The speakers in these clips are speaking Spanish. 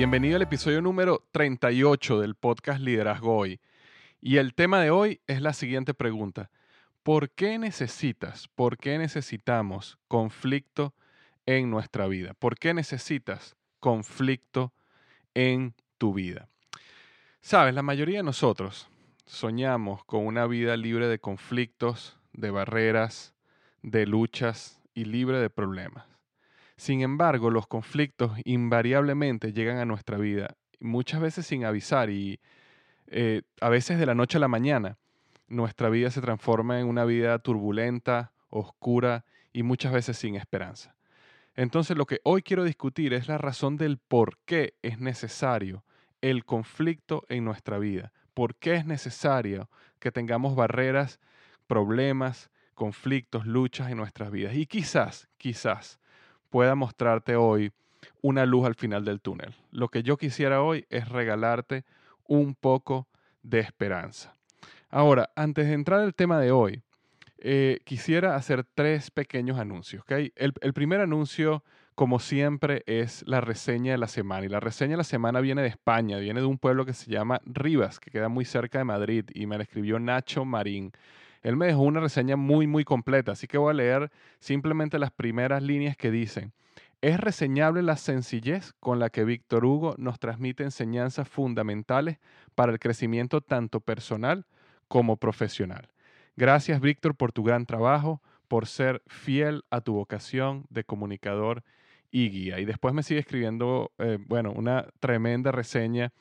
Bienvenido al episodio número 38 del podcast Liderazgo Hoy. Y el tema de hoy es la siguiente pregunta. ¿Por qué necesitas, por qué necesitamos conflicto en nuestra vida? ¿Por qué necesitas conflicto en tu vida? Sabes, la mayoría de nosotros soñamos con una vida libre de conflictos, de barreras, de luchas y libre de problemas. Sin embargo, los conflictos invariablemente llegan a nuestra vida, muchas veces sin avisar y eh, a veces de la noche a la mañana. Nuestra vida se transforma en una vida turbulenta, oscura y muchas veces sin esperanza. Entonces lo que hoy quiero discutir es la razón del por qué es necesario el conflicto en nuestra vida. ¿Por qué es necesario que tengamos barreras, problemas, conflictos, luchas en nuestras vidas? Y quizás, quizás, pueda mostrarte hoy una luz al final del túnel. Lo que yo quisiera hoy es regalarte un poco de esperanza. Ahora, antes de entrar al tema de hoy, eh, quisiera hacer tres pequeños anuncios. El, el, primer anuncio, como siempre, es la reseña de la semana. Y la reseña de la semana viene de España, viene de un pueblo que se llama Rivas, que queda muy cerca de Madrid, y me la escribió Nacho Marín. Él me dejó una reseña muy, muy completa, así que voy a leer simplemente las primeras líneas que dicen. Es reseñable la sencillez con la que Víctor Hugo nos transmite enseñanzas fundamentales para el crecimiento tanto personal como profesional. Gracias, Víctor, por tu gran trabajo, por ser fiel a tu vocación de comunicador y guía. Y después me sigue escribiendo, eh, bueno, una tremenda reseña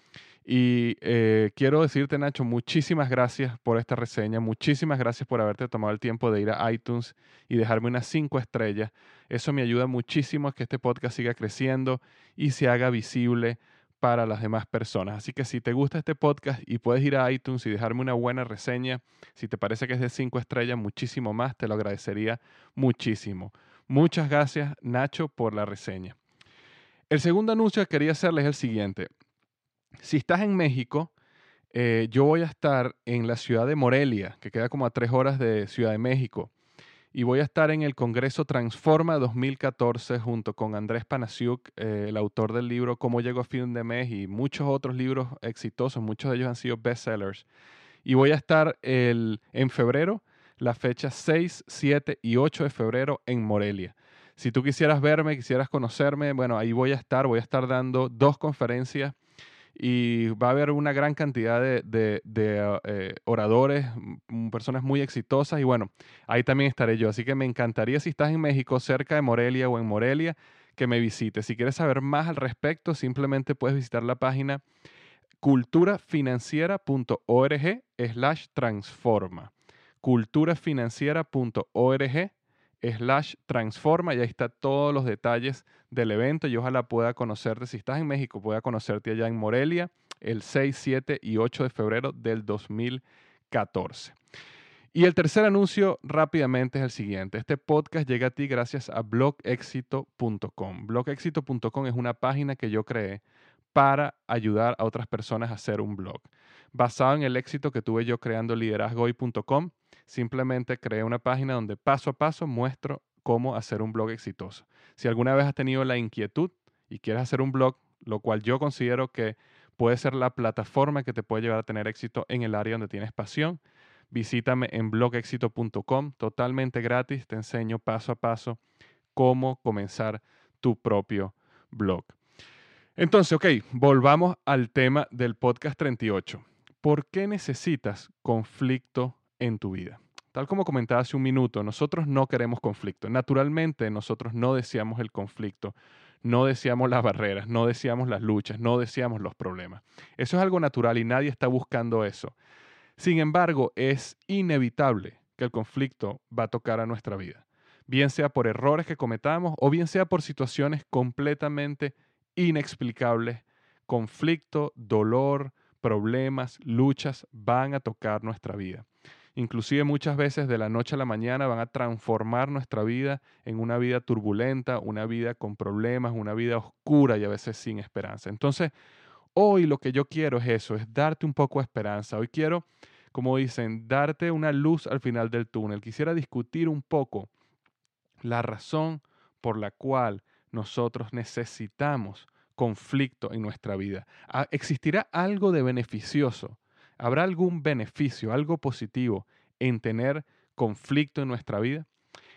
y eh, quiero decirte, Nacho, muchísimas gracias por esta reseña, muchísimas gracias por haberte tomado el tiempo de ir a iTunes y dejarme unas cinco estrellas. Eso me ayuda muchísimo a que este podcast siga creciendo y se haga visible para las demás personas. Así que si te gusta este podcast y puedes ir a iTunes y dejarme una buena reseña, si te parece que es de cinco estrellas, muchísimo más, te lo agradecería muchísimo. Muchas gracias, Nacho, por la reseña. El segundo anuncio que quería hacerles es el siguiente. Si estás en México, eh, yo voy a estar en la ciudad de Morelia, que queda como a tres horas de Ciudad de México. Y voy a estar en el Congreso Transforma 2014 junto con Andrés Panasiuk, eh, el autor del libro Cómo llego a fin de mes y muchos otros libros exitosos, muchos de ellos han sido bestsellers. Y voy a estar el, en febrero, la fecha 6, 7 y 8 de febrero en Morelia. Si tú quisieras verme, quisieras conocerme, bueno, ahí voy a estar, voy a estar dando dos conferencias y va a haber una gran cantidad de, eh, oradores, mm, personas muy exitosas y bueno, ahí también estaré yo. Así que me encantaría si estás en México, cerca de Morelia o en Morelia, que me visites. Si quieres saber más al respecto, simplemente puedes visitar la página culturafinanciera.org slash transforma. culturafinanciera.org slash transforma y ahí está todos los detalles del evento y ojalá pueda conocerte, si estás en México, pueda conocerte allá en Morelia el 6, 7 y 8 de febrero del 2014. Y el tercer anuncio rápidamente es el siguiente. Este podcast llega a ti gracias a blogexito.com. Blogexito.com es una página que yo creé para ayudar a otras personas a hacer un blog. Basado en el éxito que tuve yo creando liderazgoy.com, simplemente creé una página donde paso a paso muestro cómo hacer un blog exitoso. Si alguna vez has tenido la inquietud y quieres hacer un blog, lo cual yo considero que puede ser la plataforma que te puede llevar a tener éxito en el área donde tienes pasión, visítame en blogexito.com, totalmente gratis, te enseño paso a paso cómo comenzar tu propio blog. Entonces, ok, volvamos al tema del podcast 38. ¿Por qué necesitas conflicto en tu vida. Tal como comentaba hace un minuto, nosotros no queremos conflicto. Naturalmente, nosotros no deseamos el conflicto, no deseamos las barreras, no deseamos las luchas, no deseamos los problemas. Eso es algo natural y nadie está buscando eso. Sin embargo, es inevitable que el conflicto va a tocar a nuestra vida, bien sea por errores que cometamos o bien sea por situaciones completamente inexplicables. Conflicto, dolor, problemas, luchas van a tocar nuestra vida inclusive muchas veces de la noche a la mañana van a transformar nuestra vida en una vida turbulenta, una vida con problemas, una vida oscura y a veces sin esperanza. Entonces, hoy lo que yo quiero es eso, es darte un poco de esperanza. Hoy quiero, como dicen, darte una luz al final del túnel. Quisiera discutir un poco la razón por la cual nosotros necesitamos conflicto en nuestra vida. Ah, ¿Existirá algo de beneficioso ¿Habrá algún beneficio, algo positivo en tener conflicto en nuestra vida?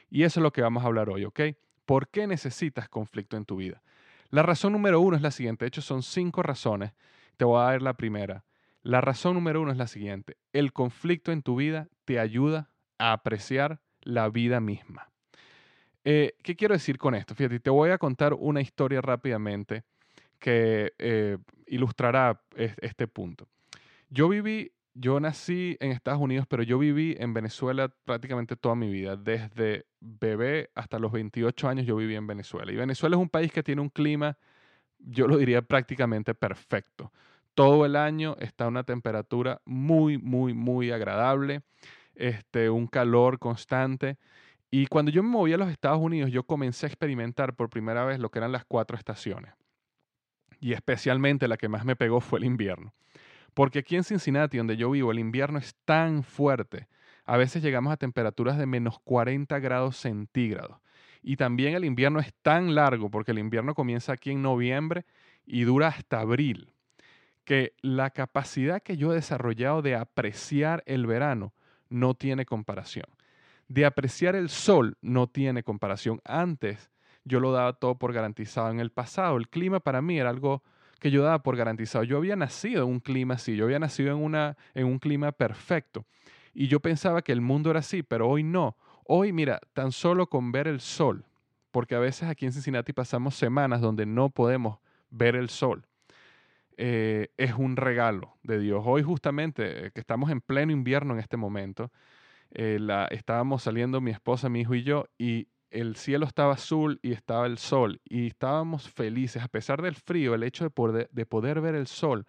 Y eso es lo que vamos a hablar hoy, ¿ok? ¿Por qué necesitas conflicto en tu vida? La razón número uno es la siguiente. De hecho, son cinco razones. Te voy a dar la primera. La razón número uno es la siguiente. El conflicto en tu vida te ayuda a apreciar la vida misma. Eh, ¿Qué quiero decir con esto? Fíjate, te voy a contar una historia rápidamente que eh, ilustrará este punto. Yo viví, yo nací en Estados Unidos, pero yo viví en Venezuela prácticamente toda mi vida. Desde bebé hasta los 28 años yo viví en Venezuela. Y Venezuela es un país que tiene un clima, yo lo diría prácticamente perfecto. Todo el año está una temperatura muy, muy, muy agradable, este, un calor constante. Y cuando yo me moví a los Estados Unidos, yo comencé a experimentar por primera vez lo que eran las cuatro estaciones. Y especialmente la que más me pegó fue el invierno. Porque aquí en Cincinnati, donde yo vivo, el invierno es tan fuerte. A veces llegamos a temperaturas de menos 40 grados centígrados. Y también el invierno es tan largo, porque el invierno comienza aquí en noviembre y dura hasta abril, que la capacidad que yo he desarrollado de apreciar el verano no tiene comparación. De apreciar el sol no tiene comparación. Antes yo lo daba todo por garantizado. En el pasado el clima para mí era algo que yo daba por garantizado. Yo había nacido en un clima así, yo había nacido en, una, en un clima perfecto. Y yo pensaba que el mundo era así, pero hoy no. Hoy, mira, tan solo con ver el sol, porque a veces aquí en Cincinnati pasamos semanas donde no podemos ver el sol. Eh, es un regalo de Dios. Hoy justamente, eh, que estamos en pleno invierno en este momento, eh, la, estábamos saliendo mi esposa, mi hijo y yo, y el cielo estaba azul y estaba el sol y estábamos felices. A pesar del frío, el hecho de poder, de poder ver el sol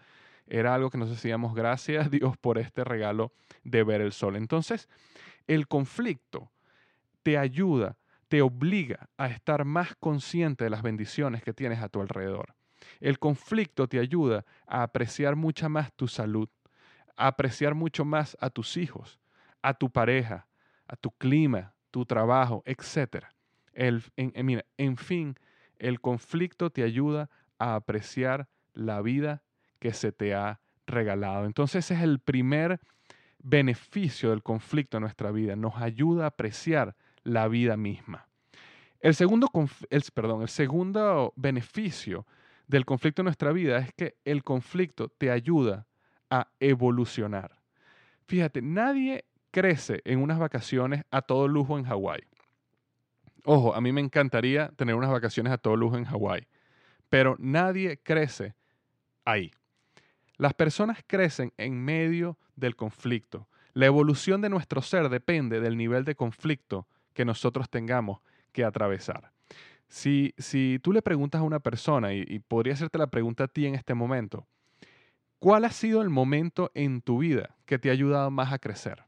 era algo que nos decíamos gracias a Dios por este regalo de ver el sol. Entonces, el conflicto te ayuda, te obliga a estar más consciente de las bendiciones que tienes a tu alrededor. El conflicto te ayuda a apreciar mucha más tu salud, a apreciar mucho más a tus hijos, a tu pareja, a tu clima, tu trabajo, etc. El, en, en fin, el conflicto te ayuda a apreciar la vida que se te ha regalado. Entonces ese es el primer beneficio del conflicto en nuestra vida. Nos ayuda a apreciar la vida misma. El segundo, el, perdón, el segundo beneficio del conflicto en nuestra vida es que el conflicto te ayuda a evolucionar. Fíjate, nadie crece en unas vacaciones a todo lujo en Hawái. Ojo, a mí me encantaría tener unas vacaciones a todo lujo en Hawái, pero nadie crece ahí. Las personas crecen en medio del conflicto. La evolución de nuestro ser depende del nivel de conflicto que nosotros tengamos que atravesar. Si, si tú le preguntas a una persona, y, y podría hacerte la pregunta a ti en este momento, ¿cuál ha sido el momento en tu vida que te ha ayudado más a crecer?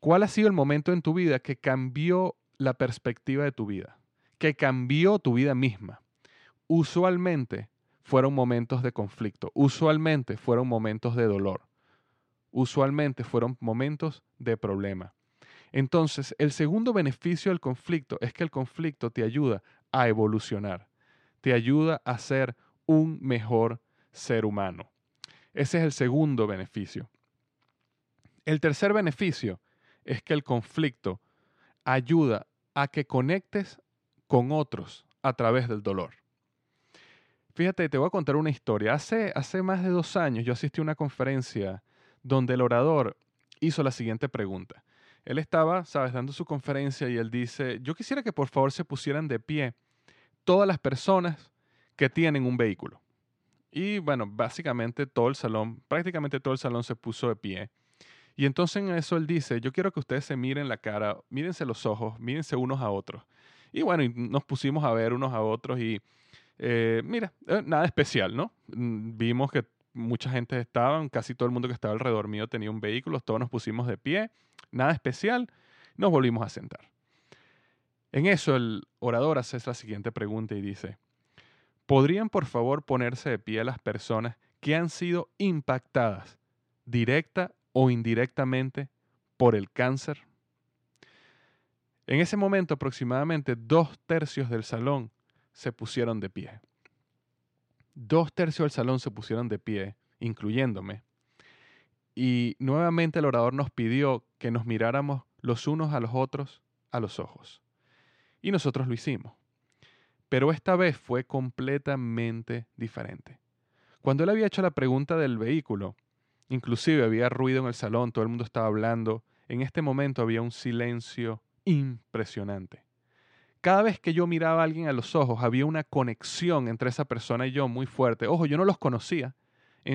¿Cuál ha sido el momento en tu vida que cambió la perspectiva de tu vida? Que cambió tu vida misma. Usualmente fueron momentos de conflicto, usualmente fueron momentos de dolor, usualmente fueron momentos de problema. Entonces, el segundo beneficio del conflicto es que el conflicto te ayuda a evolucionar, te ayuda a ser un mejor ser humano. Ese es el segundo beneficio. El tercer beneficio es que el conflicto ayuda a que conectes con otros a través del dolor. Fíjate, te voy a contar una historia. Hace, hace más de dos años yo asistí a una conferencia donde el orador hizo la siguiente pregunta. Él estaba, sabes, dando su conferencia y él dice, yo quisiera que por favor se pusieran de pie todas las personas que tienen un vehículo. Y bueno, básicamente todo el salón, prácticamente todo el salón se puso de pie. Y entonces en eso él dice, yo quiero que ustedes se miren la cara, mírense los ojos, mírense unos a otros. Y bueno, y nos pusimos a ver unos a otros y eh, mira, eh, nada especial, ¿no? Mm, vimos que mucha gente estaba, casi todo el mundo que estaba alrededor mío tenía un vehículo, todos nos pusimos de pie, nada especial, nos volvimos a sentar. En eso el orador hace la siguiente pregunta y dice, ¿podrían por favor ponerse de pie las personas que han sido impactadas directa o indirectamente por el cáncer? En ese momento aproximadamente dos tercios del salón se pusieron de pie. Dos tercios del salón se pusieron de pie, incluyéndome. Y nuevamente el orador nos pidió que nos miráramos los unos a los otros a los ojos. Y nosotros lo hicimos. Pero esta vez fue completamente diferente. Cuando él había hecho la pregunta del vehículo, inclusive había ruido en el salón, todo el mundo estaba hablando, en este momento había un silencio impresionante cada vez que yo miraba a alguien a los ojos, había una conexión entre esa persona y yo muy fuerte. Ojo, yo no los conocía.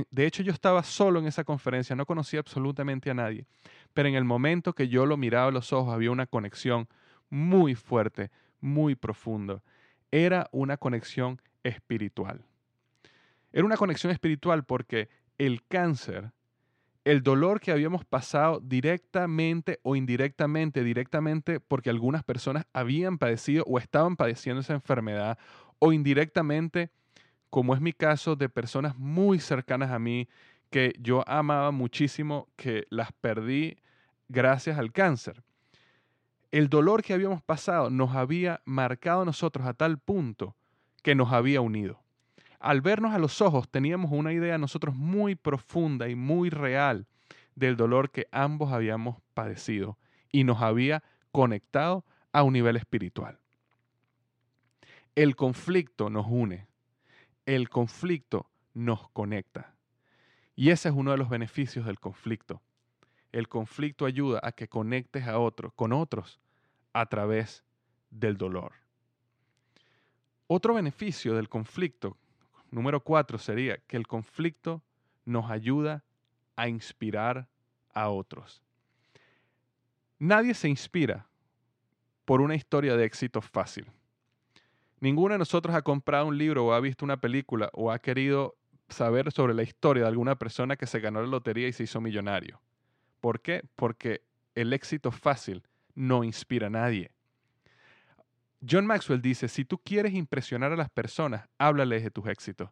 De hecho, yo estaba solo en esa conferencia, no conocía absolutamente a nadie. Pero en el momento que yo lo miraba a los ojos, había una conexión muy fuerte, muy profunda. Era una conexión espiritual. Era una conexión espiritual porque el cáncer el dolor que habíamos pasado directamente o indirectamente, directamente porque algunas personas habían padecido o estaban padeciendo esa enfermedad, o indirectamente, como es mi caso, de personas muy cercanas a mí que yo amaba muchísimo, que las perdí gracias al cáncer. El dolor que habíamos pasado nos había marcado a nosotros a tal punto que nos había unido al vernos a los ojos teníamos una idea nosotros muy profunda y muy real del dolor que ambos habíamos padecido y nos había conectado a un nivel espiritual. El conflicto nos une, el conflicto nos conecta. Y ese es uno de los beneficios del conflicto. El conflicto ayuda a que conectes a otros, con otros, a través del dolor. Otro beneficio del conflicto Número cuatro sería que el conflicto nos ayuda a inspirar a otros. Nadie se inspira por una historia de éxito fácil. Ninguno de nosotros ha comprado un libro o ha visto una película o ha querido saber sobre la historia de alguna persona que se ganó la lotería y se hizo millonario. ¿Por qué? Porque el éxito fácil no inspira a nadie. John Maxwell dice, si tú quieres impresionar a las personas, háblales de tus éxitos,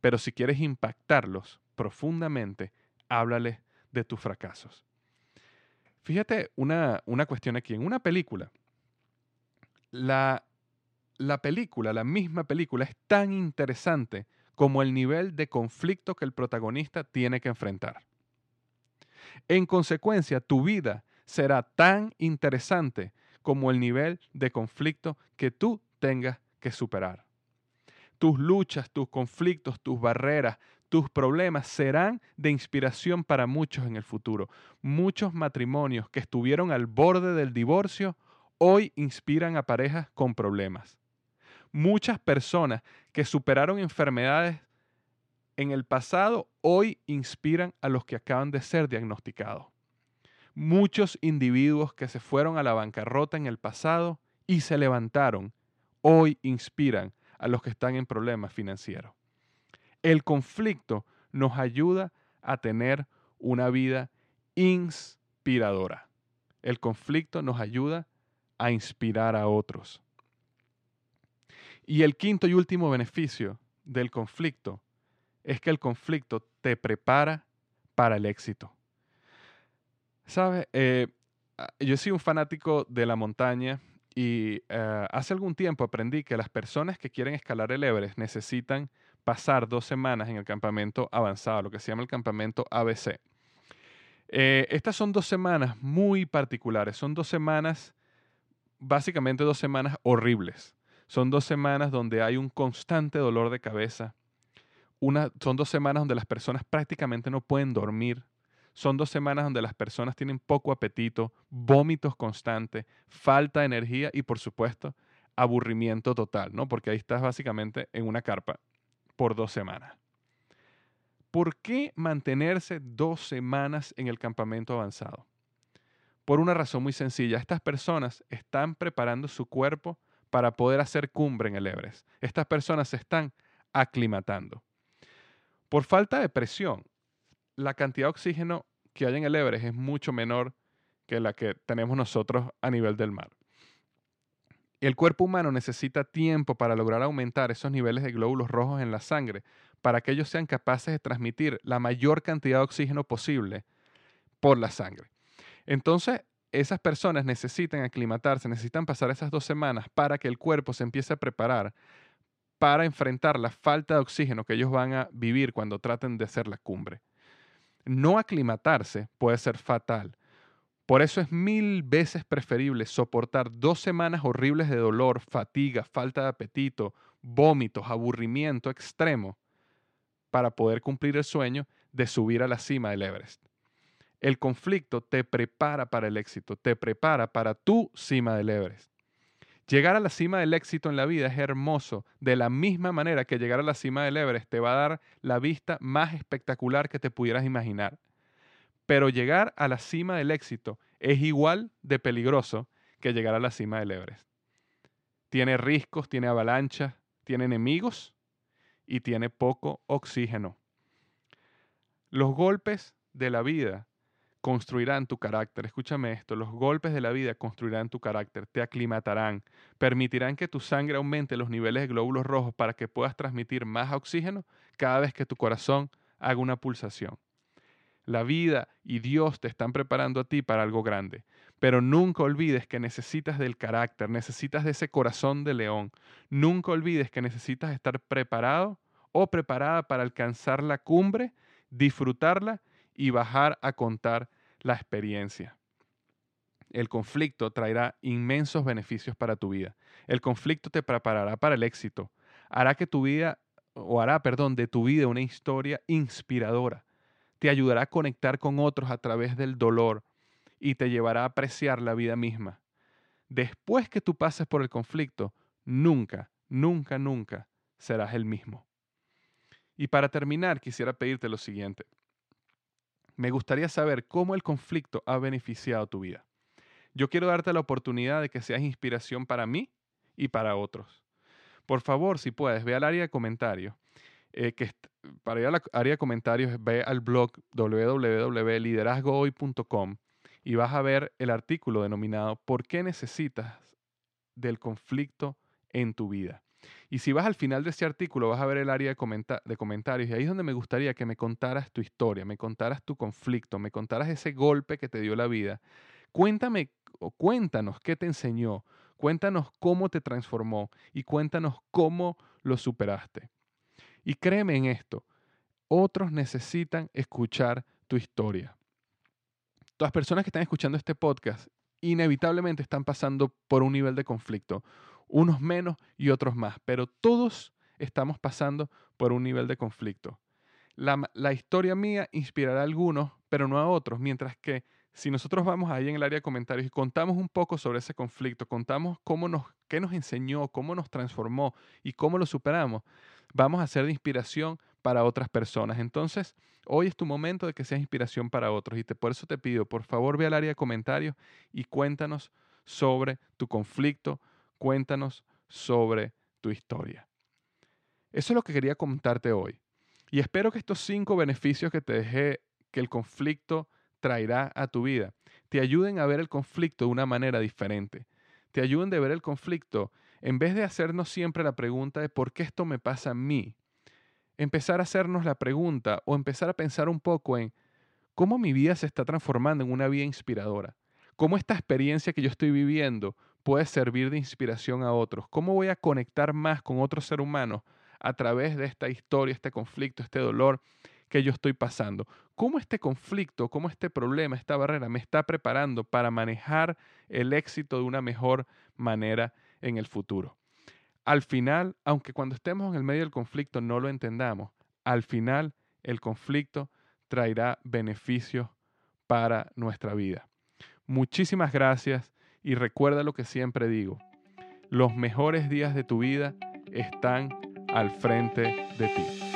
pero si quieres impactarlos profundamente, háblales de tus fracasos. Fíjate una, una cuestión aquí, en una película, la, la película, la misma película, es tan interesante como el nivel de conflicto que el protagonista tiene que enfrentar. En consecuencia, tu vida será tan interesante como el nivel de conflicto que tú tengas que superar. Tus luchas, tus conflictos, tus barreras, tus problemas serán de inspiración para muchos en el futuro. Muchos matrimonios que estuvieron al borde del divorcio hoy inspiran a parejas con problemas. Muchas personas que superaron enfermedades en el pasado hoy inspiran a los que acaban de ser diagnosticados. Muchos individuos que se fueron a la bancarrota en el pasado y se levantaron, hoy inspiran a los que están en problemas financieros. El conflicto nos ayuda a tener una vida inspiradora. El conflicto nos ayuda a inspirar a otros. Y el quinto y último beneficio del conflicto es que el conflicto te prepara para el éxito. ¿Sabes? Eh, yo soy un fanático de la montaña y eh, hace algún tiempo aprendí que las personas que quieren escalar el Everest necesitan pasar dos semanas en el campamento avanzado, lo que se llama el campamento ABC. Eh, estas son dos semanas muy particulares, son dos semanas, básicamente dos semanas horribles. Son dos semanas donde hay un constante dolor de cabeza. Una, son dos semanas donde las personas prácticamente no pueden dormir. Son dos semanas donde las personas tienen poco apetito, vómitos constantes, falta de energía y, por supuesto, aburrimiento total, ¿no? Porque ahí estás básicamente en una carpa por dos semanas. ¿Por qué mantenerse dos semanas en el campamento avanzado? Por una razón muy sencilla. Estas personas están preparando su cuerpo para poder hacer cumbre en el Everest. Estas personas se están aclimatando. Por falta de presión, la cantidad de oxígeno que hay en el Everest es mucho menor que la que tenemos nosotros a nivel del mar. El cuerpo humano necesita tiempo para lograr aumentar esos niveles de glóbulos rojos en la sangre para que ellos sean capaces de transmitir la mayor cantidad de oxígeno posible por la sangre. Entonces, esas personas necesitan aclimatarse, necesitan pasar esas dos semanas para que el cuerpo se empiece a preparar para enfrentar la falta de oxígeno que ellos van a vivir cuando traten de hacer la cumbre. No aclimatarse puede ser fatal por eso es mil veces preferible soportar dos semanas horribles de dolor, fatiga, falta de apetito, vómitos, aburrimiento extremo para poder cumplir el sueño de subir a la cima del Everest. El conflicto te prepara para el éxito, te prepara para tu cima del Everest. Llegar a la cima del éxito en la vida es hermoso, de la misma manera que llegar a la cima del Everest te va a dar la vista más espectacular que te pudieras imaginar. Pero llegar a la cima del éxito es igual de peligroso que llegar a la cima del Everest. Tiene riscos, tiene avalanchas, tiene enemigos y tiene poco oxígeno. Los golpes de la vida construirán tu carácter. Escúchame esto, los golpes de la vida construirán tu carácter, te aclimatarán, permitirán que tu sangre aumente los niveles de glóbulos rojos para que puedas transmitir más oxígeno cada vez que tu corazón haga una pulsación. La vida y Dios te están preparando a ti para algo grande. Pero nunca olvides que necesitas del carácter, necesitas de ese corazón de león. Nunca olvides que necesitas estar preparado o preparada para alcanzar la cumbre, disfrutarla y bajar a contar la experiencia. El conflicto traerá inmensos beneficios para tu vida. El conflicto te preparará para el éxito. Hará que tu vida, o hará, perdón, de tu vida una historia inspiradora te ayudará a conectar con otros a través del dolor y te llevará a apreciar la vida misma. Después que tú pases por el conflicto, nunca, nunca, nunca serás el mismo. Y para terminar, quisiera pedirte lo siguiente. Me gustaría saber cómo el conflicto ha beneficiado tu vida. Yo quiero darte la oportunidad de que seas inspiración para mí y para otros. Por favor, si puedes, ve al área de comentarios eh, para ir a la área de comentarios, ve al blog www.liderazgohoy.com y vas a ver el artículo denominado ¿Por qué necesitas del conflicto en tu vida? Y si vas al final de ese artículo, vas a ver el área de, de, comentarios y ahí es donde me gustaría que me contaras tu historia, me contaras tu conflicto, me contaras ese golpe que te dio la vida. Cuéntame o cuéntanos qué te enseñó, cuéntanos cómo te transformó y cuéntanos cómo lo superaste. Y créeme en esto, otros necesitan escuchar tu historia. Las personas que están escuchando este podcast inevitablemente están pasando por un nivel de conflicto, unos menos y otros más, pero todos estamos pasando por un nivel de conflicto. La, historia mía inspirará a algunos, pero no a otros, mientras que si nosotros vamos ahí en el área de comentarios y contamos un poco sobre ese conflicto, contamos cómo nos, qué nos enseñó, cómo nos transformó y cómo lo superamos, vamos a ser de inspiración para otras personas. Entonces, hoy es tu momento de que seas inspiración para otros y te, por eso te pido, por favor, ve al área de comentarios y cuéntanos sobre tu conflicto, cuéntanos sobre tu historia. Eso es lo que quería contarte hoy. Y espero que estos cinco beneficios que te dejé que el conflicto traerá a tu vida te ayuden a ver el conflicto de una manera diferente. Te ayuden a ver el conflicto en vez de hacernos siempre la pregunta de por qué esto me pasa a mí empezar a hacernos la pregunta o empezar a pensar un poco en cómo mi vida se está transformando en una vida inspiradora, cómo esta experiencia que yo estoy viviendo puede servir de inspiración a otros, cómo voy a conectar más con otros seres humanos a través de esta historia, este conflicto, este dolor que yo estoy pasando. ¿Cómo este conflicto, cómo este problema, esta barrera me está preparando para manejar el éxito de una mejor manera en el futuro? Al final, aunque cuando estemos en el medio del conflicto no lo entendamos, al final el conflicto traerá beneficios para nuestra vida. Muchísimas gracias y recuerda lo que siempre digo, los mejores días de tu vida están al frente de ti.